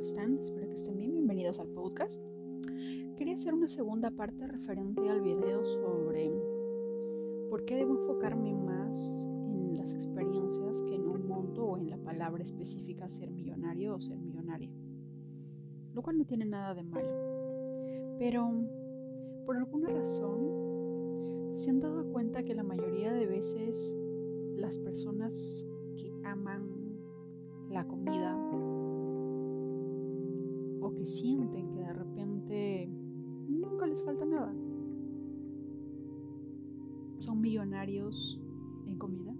¿cómo están? Espero que estén bien. Bienvenidos al podcast. Quería hacer una segunda parte referente al video sobre por qué debo enfocarme más en las experiencias que en un monto o en la palabra específica ser millonario o ser millonaria. Lo cual no tiene nada de malo. Pero por alguna razón se han dado cuenta que la mayoría de veces las personas que aman la comida que sienten que de repente nunca les falta nada. Son millonarios en comida.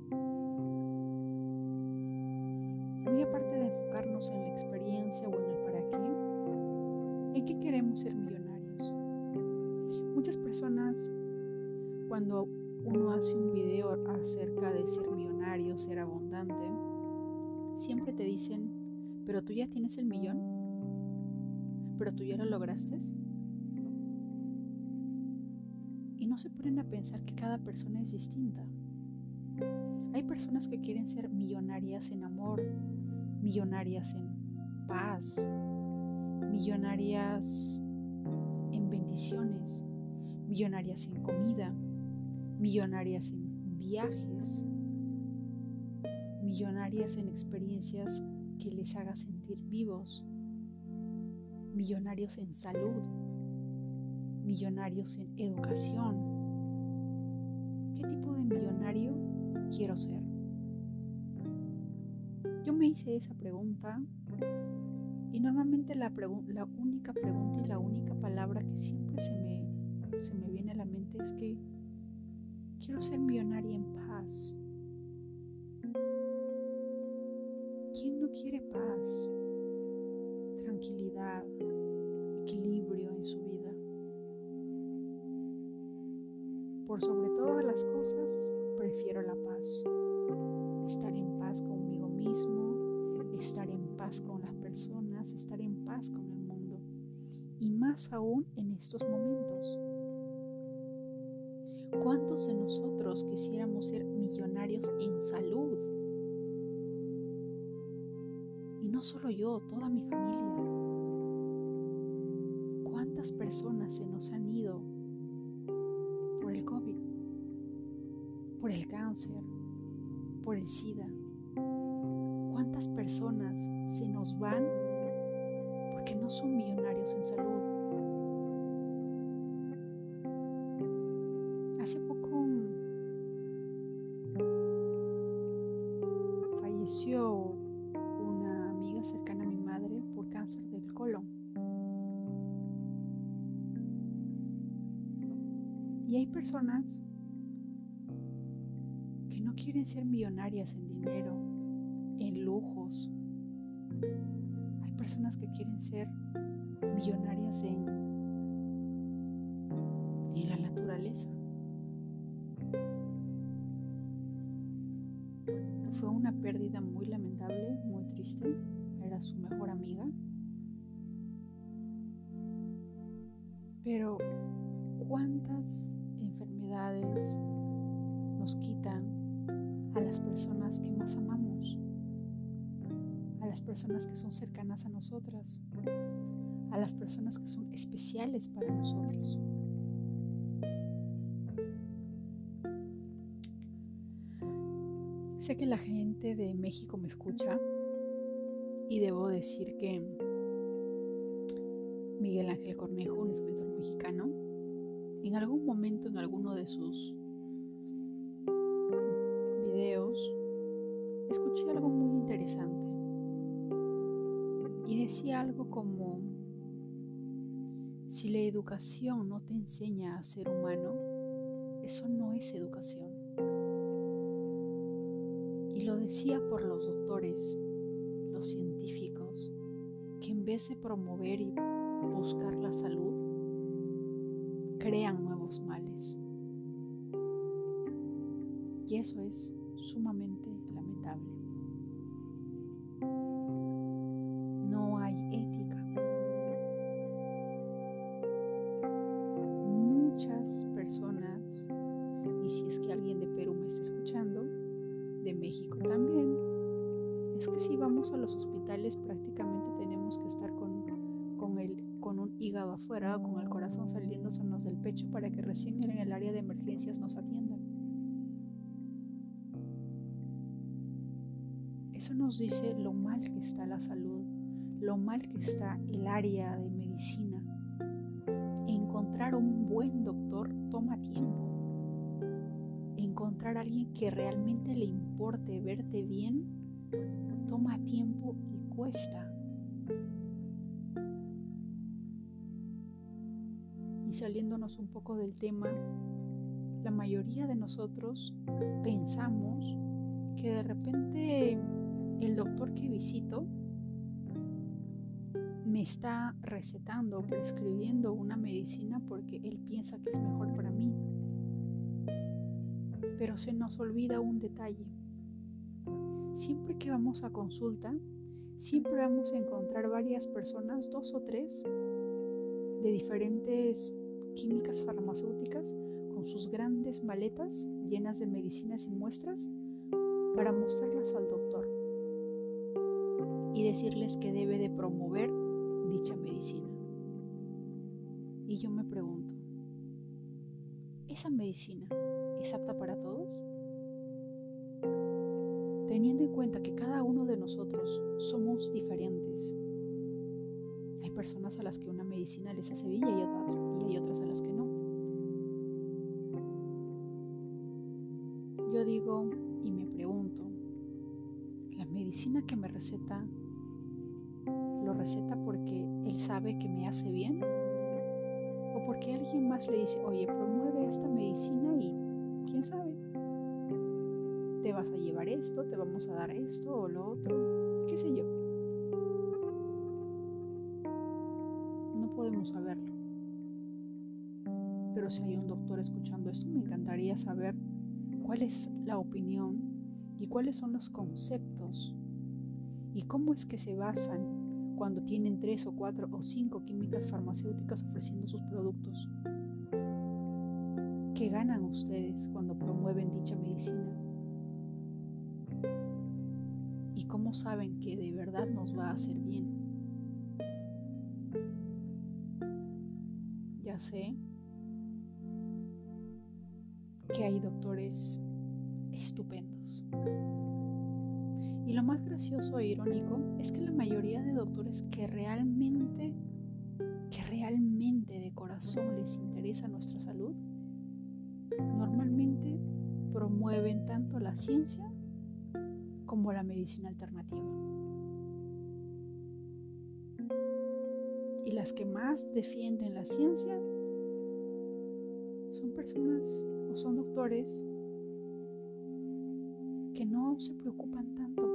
Muy aparte de enfocarnos en la experiencia o en el para qué, ¿en qué queremos ser millonarios? Muchas personas cuando uno hace un video acerca de ser millonario, ser abundante, siempre te dicen, pero tú ya tienes el millón, pero tú ya lo lograste. Y no se ponen a pensar que cada persona es distinta. Hay personas que quieren ser millonarias en amor, millonarias en paz, millonarias en bendiciones, millonarias en comida, millonarias en viajes, millonarias en experiencias que les haga sentir vivos, millonarios en salud, millonarios en educación. ¿Qué tipo de millonario quiero ser? Yo me hice esa pregunta y normalmente la, única pregunta y la única palabra que siempre se me, se me viene a la mente es que quiero ser millonaria en paz. ¿Quién no quiere paz, tranquilidad, equilibrio en su vida? Por sobre todas las cosas, prefiero la paz. Estar en paz conmigo mismo, estar en paz con las personas, estar en paz con el mundo. Y más aún en estos momentos. ¿Cuántos de nosotros quisiéramos ser millonarios en salud? No solo yo, toda mi familia. ¿Cuántas personas se nos han ido por el COVID, por el cáncer, por el SIDA? ¿Cuántas personas se nos van porque no son millonarios en salud? Quieren ser millonarias en dinero, en lujos. Hay personas que quieren ser millonarias en, en la naturaleza. Fue una pérdida muy lamentable, muy triste. Era su mejor amiga. Más amamos? A las personas que son cercanas a nosotras. A las personas que son especiales para nosotros. Sé que la gente de México me escucha y debo decir que Miguel Ángel Cornejo, un escritor mexicano, en algún momento en alguno de sus y decía algo como si la educación no te enseña a ser humano, eso no es educación. Y lo decía por los doctores, los científicos, que en vez de promover y buscar la salud, crean nuevos males. Y eso es sumamente lamentable. Eso nos dice lo mal que está la salud, lo mal que está el área de medicina. Encontrar un buen doctor toma tiempo. Encontrar a alguien que realmente le importe verte bien toma tiempo y cuesta. Y saliéndonos un poco del tema, la mayoría de nosotros pensamos que de repente el doctor que visito me está recetando prescribiendo una medicina porque él piensa que es mejor para mí. Pero se nos olvida un detalle. Siempre que vamos a consulta, siempre vamos a encontrar varias personas, dos o tres, de diferentes químicas farmacéuticas con sus grandes maletas llenas de medicinas y muestras para mostrarlas al doctor decirles que debe de promover dicha medicina. Y yo me pregunto, ¿esa medicina es apta para todos? Teniendo en cuenta que cada uno de nosotros somos diferentes. Hay personas a las que una medicina les hace bien y hay, otras a las que no. Yo digo y me pregunto, ¿la medicina que me receta receta porque él sabe que me hace bien o porque alguien más le dice, oye, promueve esta medicina y quién sabe, te vas a llevar esto, te vamos a dar esto o lo otro, qué sé yo. No podemos saberlo. Pero si hay un doctor escuchando esto, me encantaría saber cuál es la opinión y cuáles son los conceptos y cómo es que se basan cuando tienen tres o cuatro o cinco químicas farmacéuticas ofreciendo sus productos. ¿Qué ganan ustedes cuando promueven dicha medicina? ¿Y cómo saben que de verdad nos va a hacer bien? Ya sé que hay doctores estupendos y lo más gracioso e irónico es que la mayoría de doctores que realmente, que realmente de corazón les interesa nuestra salud, normalmente promueven tanto la ciencia como la medicina alternativa. Y las que más defienden la ciencia son personas o son doctores que no se preocupan tanto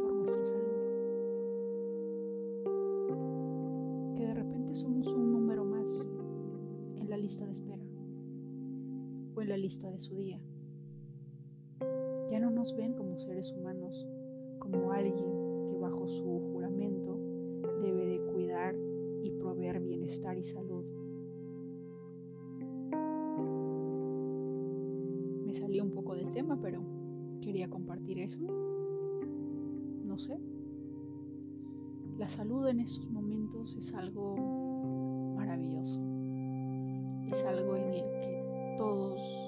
de su día. Ya no nos ven como seres humanos, como alguien que bajo su juramento debe de cuidar y proveer bienestar y salud. Me salí un poco del tema, pero quería compartir eso no sé. La salud en esos momentos es algo maravilloso. Es algo en el que todos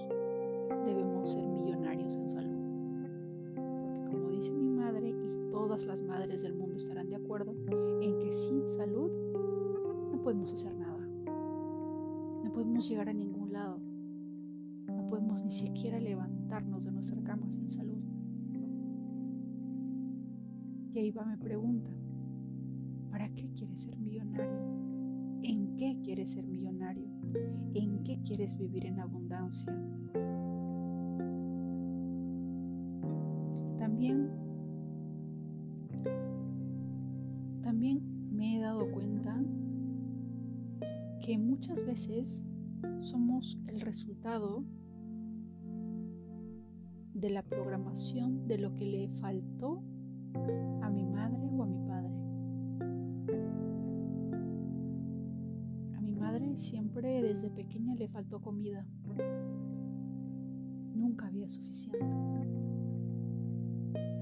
debemos ser millonarios en salud. Porque como dice mi madre y todas las madres del mundo estarán de acuerdo en que sin salud no podemos hacer nada. No podemos llegar a ningún lado. No podemos ni siquiera levantarnos de nuestra cama sin salud. Y ahí va mi pregunta. ¿Para qué quieres ser millonario? ¿En qué quieres ser millonario? ¿En qué quieres vivir en abundancia? Que muchas veces somos el resultado de la programación de lo que le faltó a mi madre o a mi padre. A mi madre siempre desde pequeña le faltó comida. Nunca había suficiente.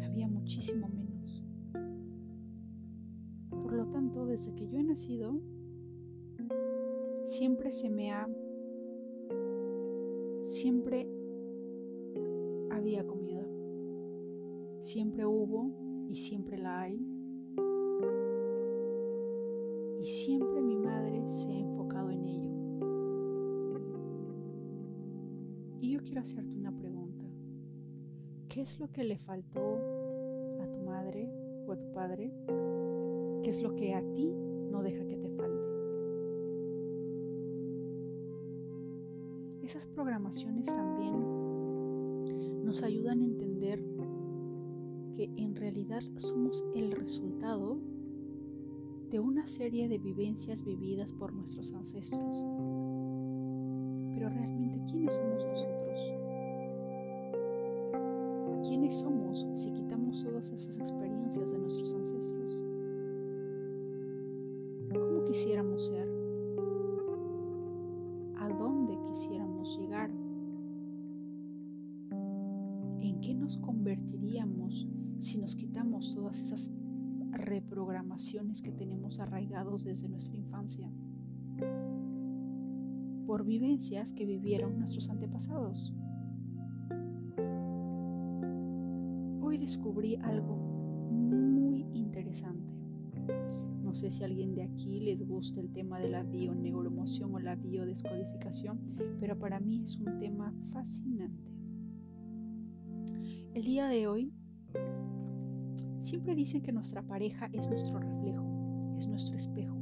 Había muchísimo menos. tanto, desde que yo he nacido, siempre se me ha, siempre había comida, siempre hubo y siempre la hay. Y siempre mi madre se ha enfocado en ello. Y yo quiero hacerte una pregunta. ¿Qué es lo que le faltó a tu madre o a tu padre? ¿Qué es lo que a ti no deja que te falte? Programaciones también nos ayudan a entender que en realidad somos el resultado de una serie de vivencias vividas por nuestros ancestros. Pero realmente, ¿quiénes somos nosotros? ¿Quiénes somos si quitamos todas esas experiencias de nuestros ancestros? ¿Cómo quisiéramos ser? Que tenemos arraigados desde nuestra infancia, por vivencias que vivieron nuestros antepasados. Hoy descubrí algo muy interesante. No sé si a alguien de aquí les gusta el tema de la bioneuromoción o la biodescodificación, pero para mí es un tema fascinante. El día de hoy Siempre dicen que nuestra pareja es nuestro es nuestro espejo.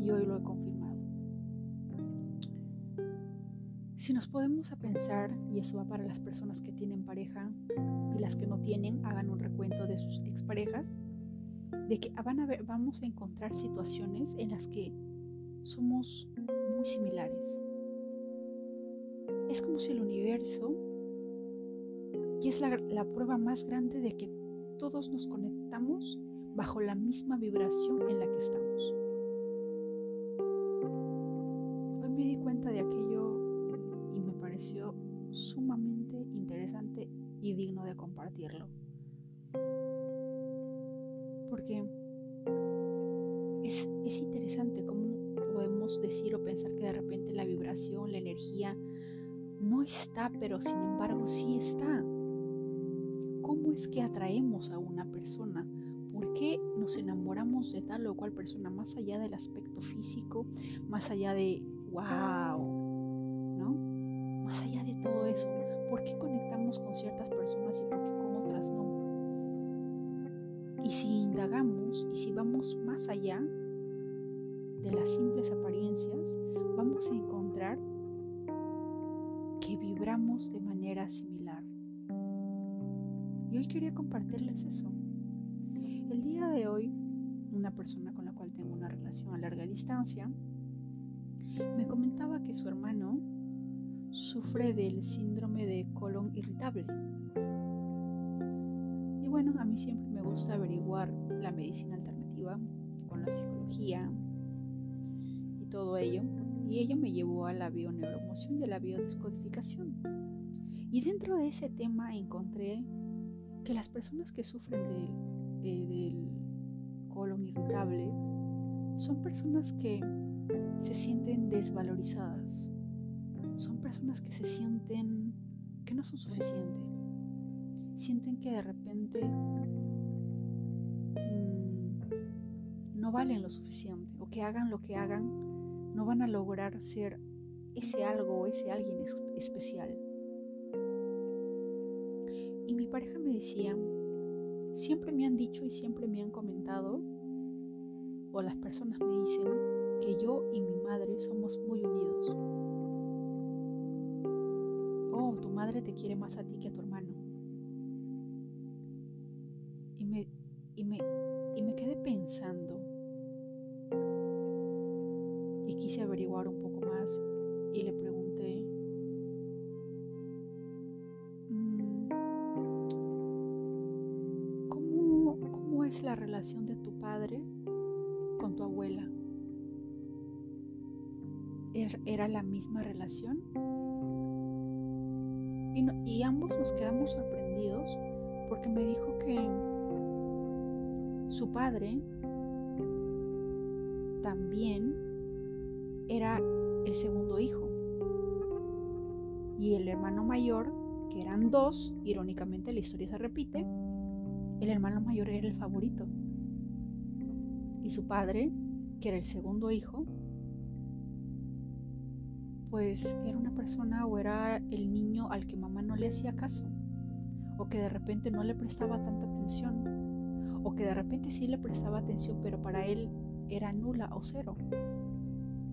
Y hoy lo he confirmado. Si nos podemos a pensar, y eso va para las personas que tienen pareja y las que no tienen, hagan un recuento de sus exparejas, de que van a ver, vamos a encontrar situaciones en las que somos muy similares. Es como si el universo, y es la, la prueba más grande de que todos nos conectamos bajo la misma vibración en la que estamos. Hoy me di cuenta de aquello y me pareció sumamente interesante y digno de compartirlo. Porque es, es interesante cómo podemos decir o pensar que de repente la vibración, la energía no está, pero sin embargo sí está cómo es que atraemos a una persona, por qué nos enamoramos de tal o cual persona, más allá del aspecto físico, más allá de wow, ¿no? Más allá de todo eso, ¿por qué conectamos con ciertas personas y por qué con otras no? Y si indagamos y si vamos más allá de las simples apariencias, vamos a encontrar que vibramos de manera similar. Y hoy quería compartirles eso. El día de hoy, una persona con la cual tengo una relación a larga distancia me comentaba que su hermano sufre del síndrome de colon irritable. Y bueno, a mí siempre me gusta averiguar la medicina alternativa con la psicología y todo ello. Y ello me llevó a la bioneuromoción y a la biodescodificación. Y dentro de ese tema encontré que las personas que sufren del, del colon irritable son personas que se sienten desvalorizadas, son personas que se sienten que no son suficientes, sienten que de repente mm, no valen lo suficiente o que hagan lo que hagan, no van a lograr ser ese algo ese alguien especial. Pareja me decía, siempre me han dicho y siempre me han comentado, o las personas me dicen, que yo y mi madre somos muy unidos. Oh, tu madre te quiere más a ti que a tu hermano. Y me, y me, y me quedé pensando ¿Era la misma relación? Y, ambos nos quedamos sorprendidos porque me dijo que su padre también era el segundo hijo. Y el hermano mayor, que eran dos, irónicamente la historia se repite, el hermano mayor era el favorito. Y su padre, que era el segundo hijo, pues era una persona o era el niño al que mamá no le hacía caso, o que de repente no le prestaba tanta atención, o que de repente sí le prestaba atención, pero para él era nula o cero,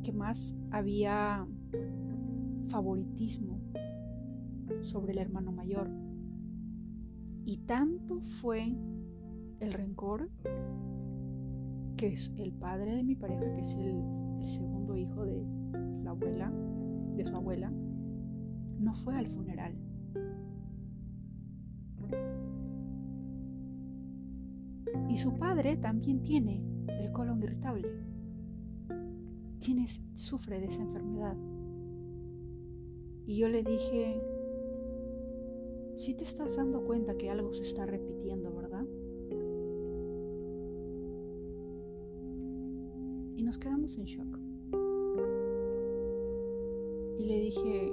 que más había favoritismo sobre el hermano mayor. Y tanto fue el rencor que es el padre de mi pareja, que es el, el segundo hijo de la abuela, de su abuela, no fue al funeral. Y su padre también tiene el colon irritable. Tiene, sufre de esa enfermedad. Y yo le dije, si te estás dando cuenta que algo se está repitiendo, ¿verdad? Y nos quedamos en shock. Le dije,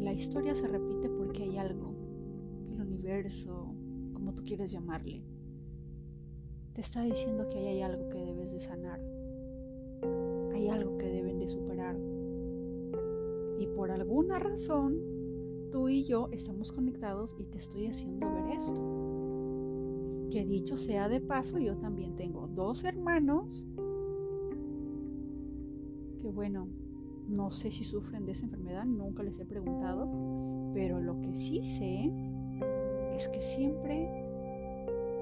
la historia se repite porque hay algo, el universo, como tú quieres llamarle, te está diciendo que hay algo que debes de sanar, hay algo que deben de superar. Y por alguna razón, tú y yo estamos conectados y te estoy haciendo ver esto. Que dicho sea de paso, yo también tengo dos hermanos que bueno, no sé si sufren de esa enfermedad, nunca les he preguntado, pero lo que sí sé es que siempre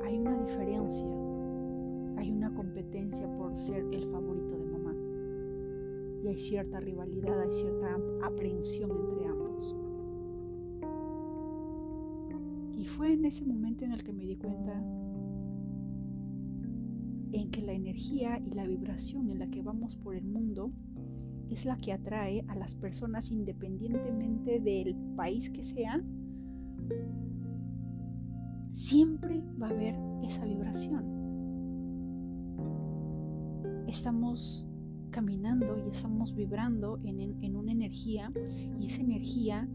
hay una diferencia, hay una competencia por ser el favorito de mamá. Y hay cierta rivalidad, hay cierta aprehensión entre ambos. Y fue en ese momento en el que me di cuenta en que la energía y la vibración en la que vamos por el mundo es la que atrae a las personas independientemente del país que sea, siempre va a haber esa vibración. Estamos caminando y estamos vibrando en, una energía y esa energía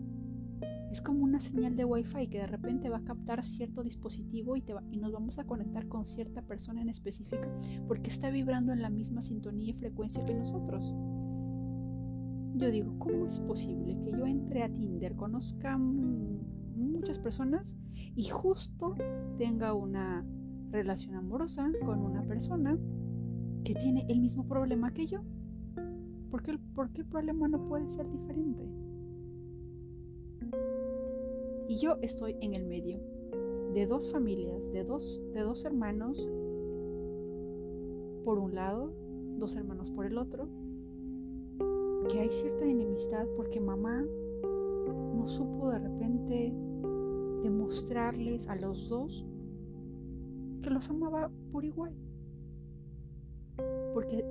es como una señal de wifi que de repente va a captar cierto dispositivo y, te y nos vamos a conectar con cierta persona en específica porque está vibrando en la misma sintonía y frecuencia que nosotros yo digo, ¿cómo es posible que yo entre a Tinder, conozca muchas personas y justo tenga una relación amorosa con una persona que tiene el mismo problema que yo? ¿Por qué, el problema no puede ser diferente? Y yo estoy en el medio de dos familias, de dos, de dos hermanos por un lado, dos hermanos por el otro, que hay cierta enemistad porque mamá no supo de repente demostrarles a los dos que los amaba por igual. Porque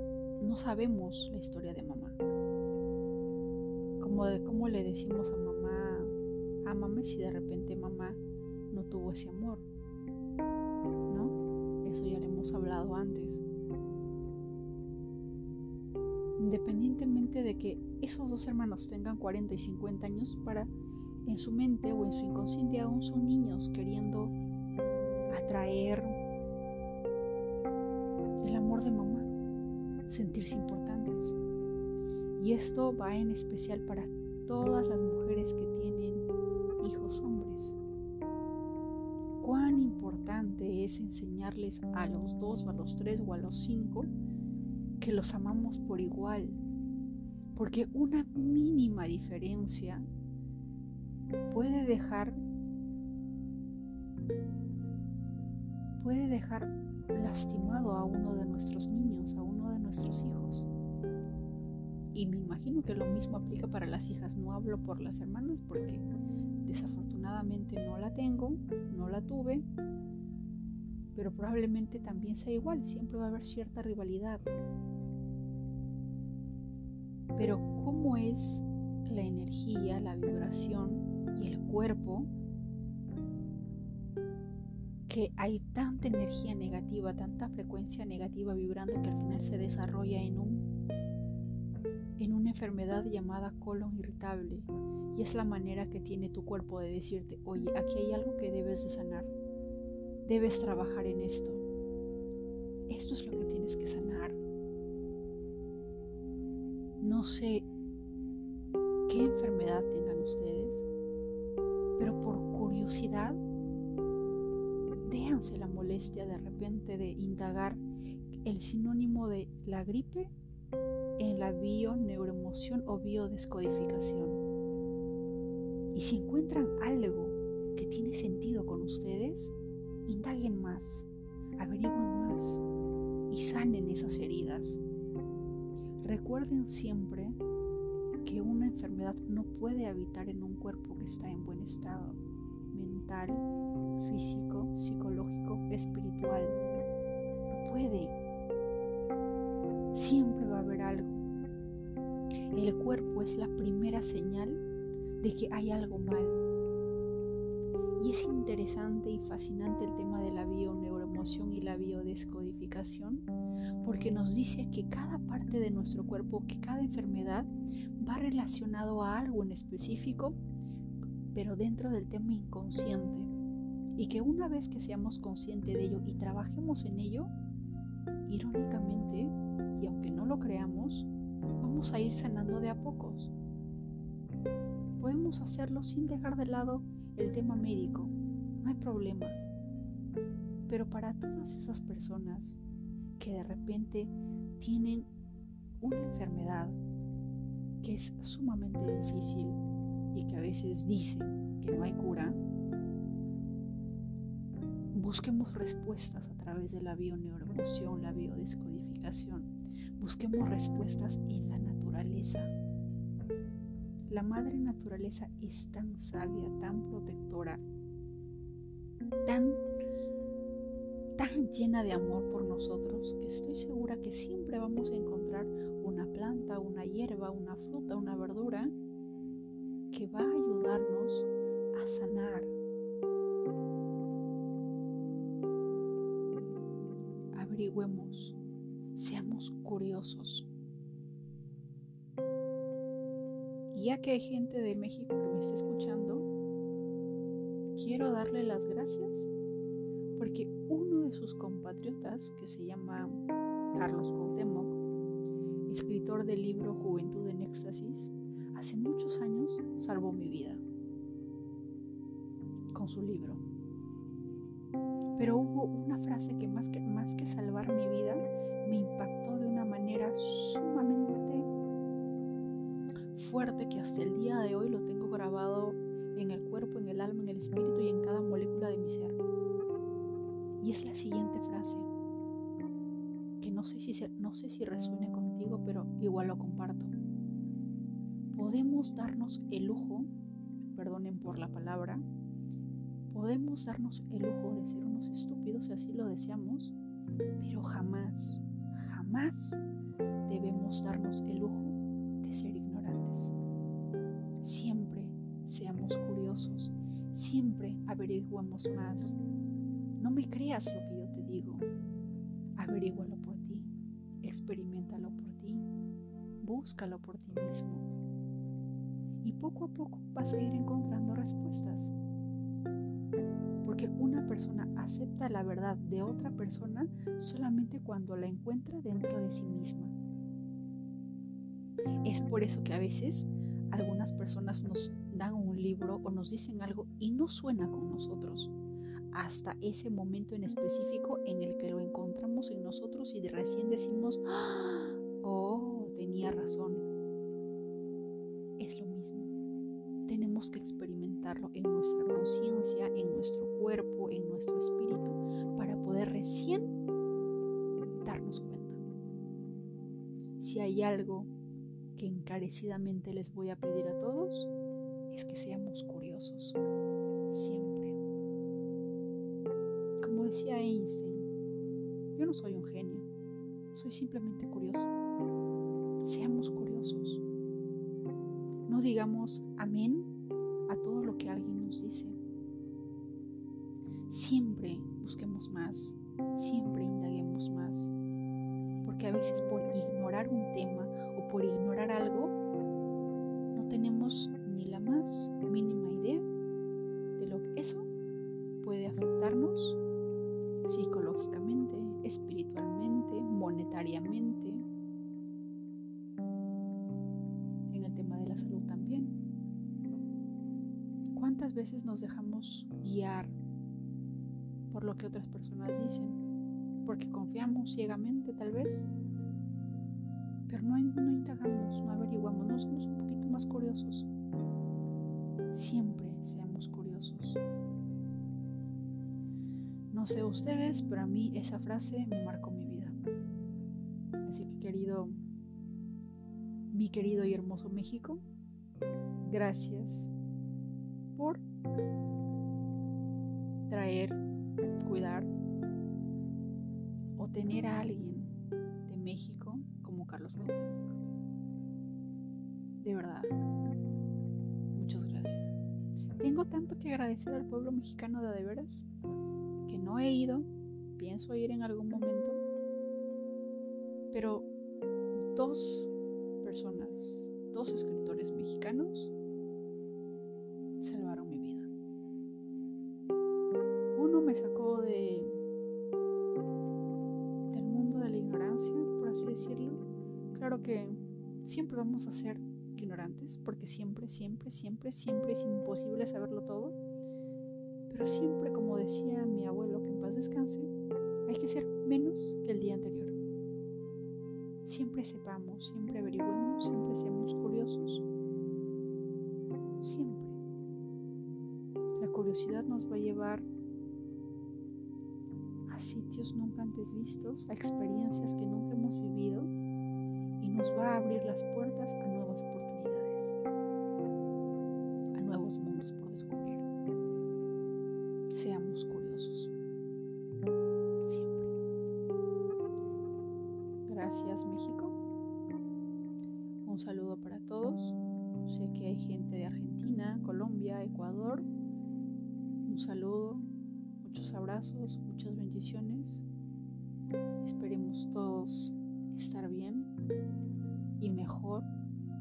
no sabemos la historia de mamá. Como de cómo le decimos a mamá, amame si de repente mamá no tuvo ese amor. ¿No? Eso ya le hemos hablado antes independientemente de que esos dos hermanos tengan 40 y 50 años, para en su mente o en su inconsciente aún son niños queriendo atraer el amor de mamá, sentirse importantes. Y esto va en especial para todas las mujeres que tienen hijos hombres. Cuán importante es enseñarles a los dos o a los tres o a los cinco que los amamos por igual, porque una mínima diferencia puede dejar puede dejar lastimado a uno de nuestros niños, a uno de nuestros hijos. Y me imagino que lo mismo aplica para las hijas. No hablo por las hermanas porque desafortunadamente no la tengo, no la tuve, pero probablemente también sea igual. Siempre va a haber cierta rivalidad. Pero ¿cómo es la energía, la vibración y el cuerpo que hay tanta energía negativa, tanta frecuencia negativa vibrando que al final se desarrolla en un en una enfermedad llamada colon irritable y es la manera que tiene tu cuerpo de decirte, "Oye, aquí hay algo que debes de sanar. Debes trabajar en esto. Esto es lo que tienes que sanar." No sé qué enfermedad tengan ustedes, pero por curiosidad déjanse la molestia de repente de indagar el sinónimo de la gripe en la bio-neuroemoción o biodescodificación. Y si encuentran algo que tiene sentido indaguen más, averigüen más y sanen esas heridas. Recuerden siempre que una enfermedad no puede habitar en un cuerpo que está en buen estado mental, físico, psicológico, espiritual. No puede. Siempre va a haber algo. El cuerpo es la primera señal de que hay algo mal. Y es interesante y fascinante el tema de la bioneuroemoción y la biodescodificación porque nos dice que cada parte de nuestro cuerpo, que cada enfermedad va relacionado a algo en específico, pero dentro del tema inconsciente. Y que una vez que seamos conscientes de ello y trabajemos en ello, irónicamente, y aunque no lo creamos, vamos a ir sanando de a pocos. Podemos hacerlo sin dejar de lado el tema médico, no hay problema. Pero para todas esas personas que de repente tienen una enfermedad que es sumamente difícil y que a veces dicen que no hay cura, busquemos respuestas a través de la bioneuroemoción, la biodescodificación. Busquemos respuestas en la naturaleza. La madre naturaleza es tan sabia, tan protectora, tan tan llena de amor por nosotros que estoy segura que siempre vamos a encontrar una planta, una hierba, una fruta, una verdura que va a ayudarnos a sanar. Averigüemos, seamos curiosos. Ya que hay gente de México que me está escuchando, quiero darle las gracias porque uno de sus compatriotas, que se llama Carlos Cuauhtémoc, escritor del libro Juventud en Éxtasis, hace muchos años salvó mi vida con su libro. Pero hubo una frase que más que, más que salvar mi vida, me impactó de una manera sumamente fuerte que hasta el día de hoy lo tengo grabado en el cuerpo, en el alma, en el espíritu y en cada molécula de mi ser. Y es la siguiente frase, que no sé si, no sé si resuene contigo, pero igual lo comparto podemos darnos el lujo, perdonen por la palabra, podemos darnos el lujo de ser unos estúpidos si así lo deseamos, pero jamás, jamás debemos darnos el lujo de ser Siempre seamos curiosos, siempre averiguemos más. No me creas lo que yo te digo, averígualo por ti, experimentalo por ti, búscalo por ti mismo y poco a poco vas a ir encontrando respuestas. Porque una persona acepta la verdad de otra persona solamente cuando la encuentra dentro de sí misma. Es por eso que a veces algunas personas nos dan un libro o nos dicen algo y no suena con nosotros hasta ese momento en específico en el que lo encontramos en nosotros y recién decimos, ¡Ah! oh, tenía razón, que experimentarlo en nuestra conciencia, en nuestro cuerpo, en nuestro espíritu, para poder recién darnos cuenta. Si hay algo que encarecidamente les voy a pedir a todos, es que seamos curiosos, siempre. Como decía Einstein, yo no soy un genio, soy simplemente curioso. Seamos curiosos. No digamos amén a todo lo que alguien nos dice. Siempre busquemos más, siempre indaguemos más, porque a veces por ignorar un tema por ignorar algo, no tenemos ni la más mínima idea de lo que eso puede afectarnos psicológicamente, espiritualmente, monetariamente, en el tema de la salud también. ¿Cuántas veces nos dejamos guiar por lo que otras personas dicen? Porque confiamos ciegamente tal vez, pero no, no indagamos, no averiguamos, no somos un poquito más curiosos. Siempre seamos curiosos. No sé ustedes, pero a mí esa frase me marcó mi vida. Así que querido, mi querido y hermoso México, gracias por traer, cuidar o tener a alguien Carlos Cuauhtémoc. De verdad, muchas gracias. Tengo tanto que agradecer al pueblo mexicano de de veras que no he ido, pienso ir en algún momento, pero dos personas, dos escritores mexicanos vamos a ser ignorantes, porque siempre, siempre, siempre, siempre es imposible saberlo todo. Pero siempre, como decía mi abuelo, que en paz descanse, hay que ser menos que el día anterior. Siempre sepamos, siempre averigüemos, siempre seamos curiosos. Siempre. La curiosidad nos va a llevar a sitios nunca antes vistos, a experiencias que nunca hemos vivido nos va a abrir las puertas a nuevas oportunidades, a nuevos mundos por descubrir. Seamos curiosos. Siempre. Gracias México. Un saludo para todos. Sé que hay gente de Argentina, Colombia, Ecuador. Un saludo, muchos abrazos, muchas bendiciones. Esperemos todos estar bien y mejor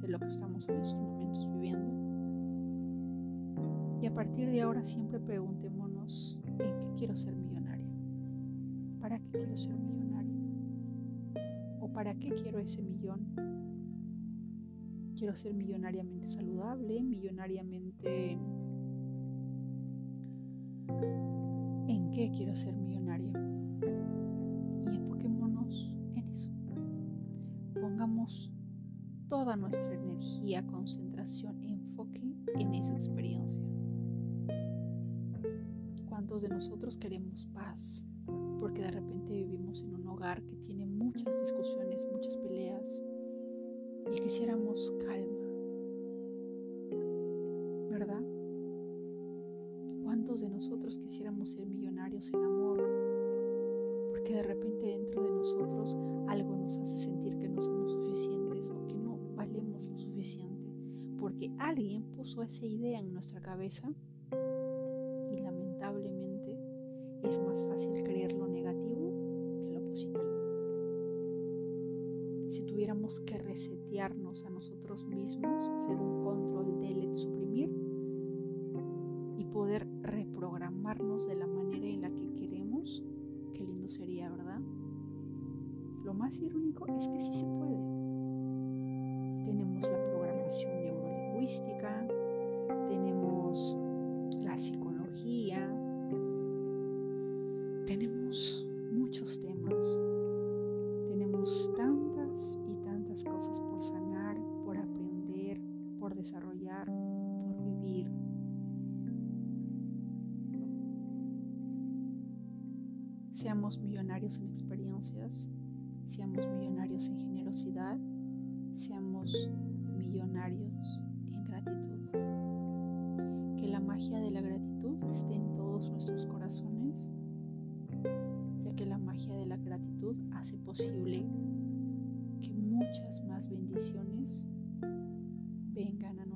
de lo que estamos en estos momentos viviendo. Y a partir de ahora siempre preguntémonos en qué quiero ser millonario. ¿Para qué quiero ser millonario? ¿O para qué quiero ese millón? Quiero ser millonariamente saludable, millonariamente... ¿En qué quiero ser millonario? Nuestra energía, concentración, enfoque en esa experiencia. ¿Cuántos de nosotros queremos paz? Porque de repente vivimos en un hogar que tiene muchas discusiones, muchas peleas y quisiéramos calma, ¿verdad? ¿Cuántos de nosotros quisiéramos ser millonarios en amor? Porque de repente dentro de nosotros algo nos hace sentir Porque alguien puso esa idea en nuestra cabeza y lamentablemente es más fácil creer lo negativo que lo positivo. Si tuviéramos que resetearnos a nosotros mismos, hacer un control delete, suprimir y poder reprogramarnos de la manera en la que queremos, qué lindo sería, ¿verdad? Lo más irónico es que sí se tenemos muchos temas, tenemos tantas y tantas cosas por sanar, por aprender, por desarrollar, por vivir. Seamos millonarios en experiencias, seamos millonarios en generosidad, seamos millonarios en gratitud. Que la magia de la gratitud esté en todos nuestros corazones,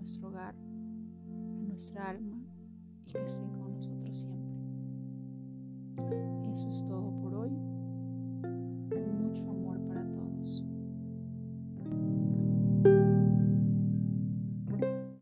nuestro hogar, a nuestra alma y que estén con nosotros siempre. eso es todo